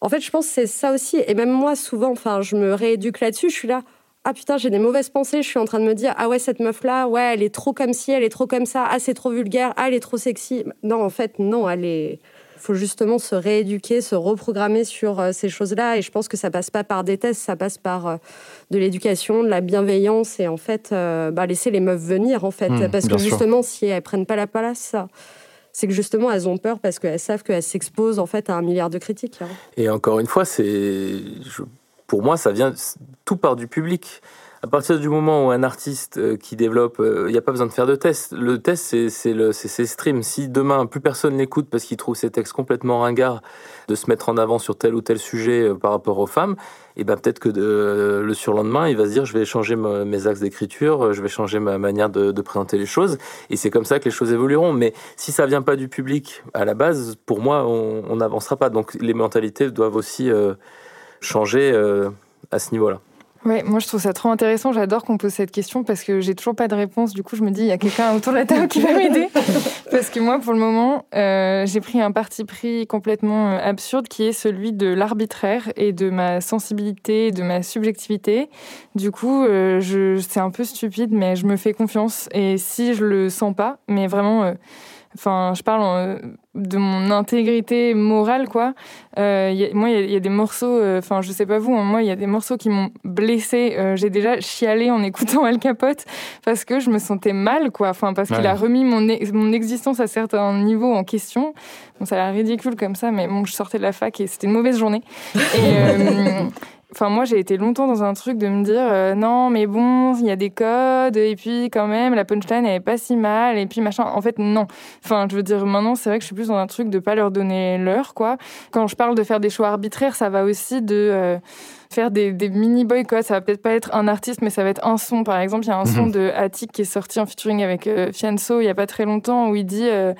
en fait, je pense que c'est ça aussi. Et même moi, souvent, enfin, je me rééduque là-dessus. Je suis là, ah putain, j'ai des mauvaises pensées. Je suis en train de me dire, ah ouais, cette meuf-là, ouais, elle est trop comme ci, elle est trop comme ça. Ah, c'est trop vulgaire. Ah, elle est trop sexy. Non, en fait, non, elle est. faut justement se rééduquer, se reprogrammer sur euh, ces choses-là. Et je pense que ça passe pas par des tests, ça passe par de l'éducation, de la bienveillance et en fait, bah, laisser les meufs venir, en fait. Mmh, Parce que justement, si elles prennent pas la place, ça c'est que justement elles ont peur parce qu'elles savent qu'elles s'exposent en fait à un milliard de critiques. Hein. Et encore une fois, c'est pour moi ça vient tout part du public. À partir du moment où un artiste euh, qui développe, euh, il n'y a pas besoin de faire de test. Le test, c'est ses streams. Si demain plus personne l'écoute parce qu'il trouve ses textes complètement ringards, de se mettre en avant sur tel ou tel sujet euh, par rapport aux femmes, et eh ben peut-être que le surlendemain, il va se dire je vais changer mes axes d'écriture, je vais changer ma manière de, présenter les choses, et c'est comme ça que les choses évolueront. Mais si ça vient pas du public à la base, pour moi, on n'avancera pas. Donc les mentalités doivent aussi changer à ce niveau-là. Ouais, moi je trouve ça trop intéressant. J'adore qu'on pose cette question parce que j'ai toujours pas de réponse. Du coup, je me dis il y a quelqu'un autour de la table qui va m'aider. parce que moi, pour le moment, euh, j'ai pris un parti pris complètement euh, absurde qui est celui de l'arbitraire et de ma sensibilité, de ma subjectivité. Du coup, euh, je, c'est un peu stupide, mais je me fais confiance. Et si je le sens pas, mais vraiment enfin, je parle de mon intégrité morale, quoi. Euh, moi, il y, a des morceaux, euh, enfin, je sais pas vous, hein, moi, il y a des morceaux qui m'ont blessé. Euh, j'ai déjà chialé en écoutant Al Capote parce que je me sentais mal, quoi. Enfin, parce qu'il a remis mon, mon existence à certains niveaux en question. Bon, ça a l'air ridicule comme ça, mais bon, je sortais de la fac et c'était une mauvaise journée. Et, Enfin, moi, j'ai été longtemps dans un truc de me dire euh, non, mais bon, il y a des codes, et puis quand même, la punchline, elle est pas si mal, et puis machin. En fait, non. Enfin, je veux dire, maintenant, c'est vrai que je suis plus dans un truc de pas leur donner l'heure, quoi. Quand je parle de faire des choix arbitraires, ça va aussi de. Euh, faire des, mini boycotts. Ça va peut-être pas être un artiste, mais ça va être un son. Par exemple, il y a un son mhm. de Attic qui est sorti en featuring avec euh, Fianso il y a pas très longtemps où il dit, euh,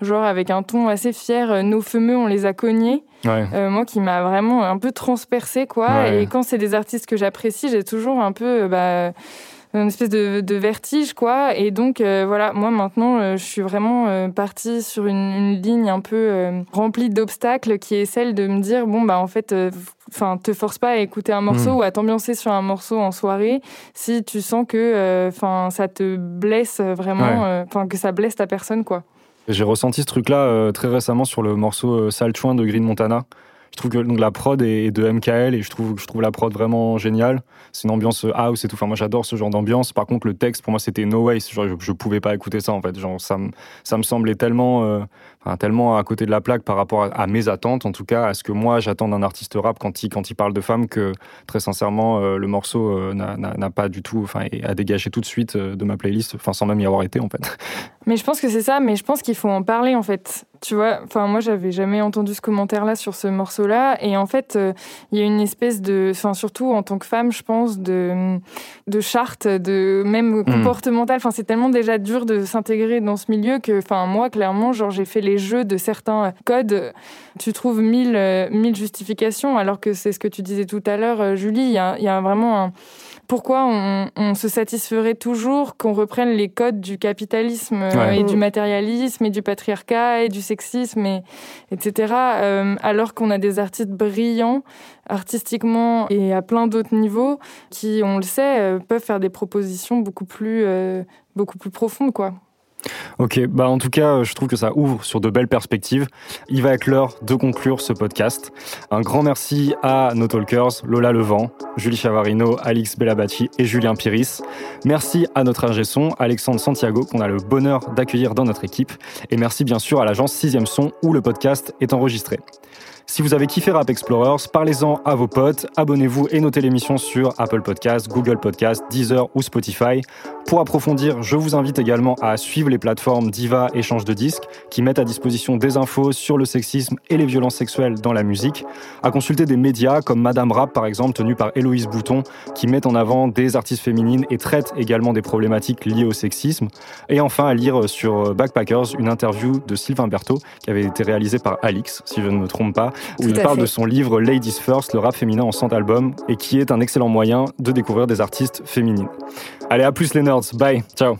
genre avec un ton assez fier, euh, nos fameux, on les a cognés. moi qui m'a vraiment un peu transpercé, quoi. Et quand c'est des artistes que j'apprécie, j'ai toujours un peu. Bah, une espèce de, vertige, quoi. Et donc, euh, voilà, moi maintenant, euh, je suis vraiment euh, partie sur une, ligne un peu remplie d'obstacles qui est celle de me dire, bon, bah, en fait, enfin, te force pas à écouter un morceau hmm. ou à t'ambiancer sur un morceau en soirée si tu sens que, enfin, ça te blesse vraiment, enfin, que ça blesse ta personne, quoi. J'ai ressenti ce truc-là très récemment sur le morceau Sale Chouin de Green Montana je trouve que donc, la prod est de MKL et je trouve, je trouve la prod vraiment géniale. C'est une ambiance house et tout. Enfin, moi, j'adore ce genre d'ambiance. Par contre, le texte, pour moi, c'était no way. Je, je, pouvais pas écouter ça, en fait. Genre, ça, me, ça me semblait tellement, euh, tellement à côté de la plaque par rapport à, mes attentes, en tout cas, à ce que moi, j'attends d'un artiste rap quand il, quand il parle de femmes, que très sincèrement, euh, le morceau euh, n'a pas du tout, enfin, à dégager tout de suite de ma playlist, enfin, sans même y avoir été, en fait. Mais je pense que c'est ça, mais je pense qu'il faut en parler, en fait. Tu vois, enfin, moi, j'avais jamais entendu ce commentaire-là sur ce morceau là Et en fait, euh, il y a une espèce de, enfin, surtout en tant que femme, je pense, de, de charte, de même hmm. comportementale. Enfin, c'est tellement déjà dur de s'intégrer dans ce milieu que, enfin, moi, clairement, genre, j'ai fait les jeux de certains codes. Tu trouves mille, euh, mille justifications, alors que c'est ce que tu disais tout à l'heure, euh, Julie. Il y a, y a vraiment un pourquoi on, se satisferait toujours qu'on reprenne les codes du capitalisme et du matérialisme et du patriarcat et du sexisme, et, etc., euh, alors qu'on a des artistes brillants artistiquement et à plein d'autres niveaux qui, on le sait, euh, peuvent faire des propositions beaucoup plus, euh, beaucoup plus profondes, quoi. Ok, bah en tout cas, je trouve que ça ouvre sur de belles perspectives. Il va être l'heure de conclure ce podcast. Un grand merci à nos talkers, Lola Levent, Julie Chavarino, Alix Bellabachi et Julien Piris. Merci à notre ingé son, Alexandre Santiago, qu'on a le bonheur d'accueillir dans notre équipe. Et merci bien sûr à l'agence 6 Son où le podcast est enregistré. Si vous avez kiffé Rap Explorers, parlez-en à vos potes, abonnez-vous et notez l'émission sur Apple Podcasts, Google Podcasts, Deezer ou Spotify. Pour approfondir, je vous invite également à suivre les plateformes Diva Échange de disques qui mettent à disposition des infos sur le sexisme et les violences sexuelles dans la musique, à consulter des médias comme Madame Rap par exemple, tenu par Héloïse Bouton, qui mettent en avant des artistes féminines et traitent également des problématiques liées au sexisme, et enfin à lire sur Backpackers une interview de Sylvain Berthaud qui avait été réalisée par Alix, si je ne me trompe pas, où il parle de son livre Ladies First, le rap féminin en 100 albums, et qui est un excellent moyen de découvrir des artistes féminines. Allez, à plus les nerds, bye, ciao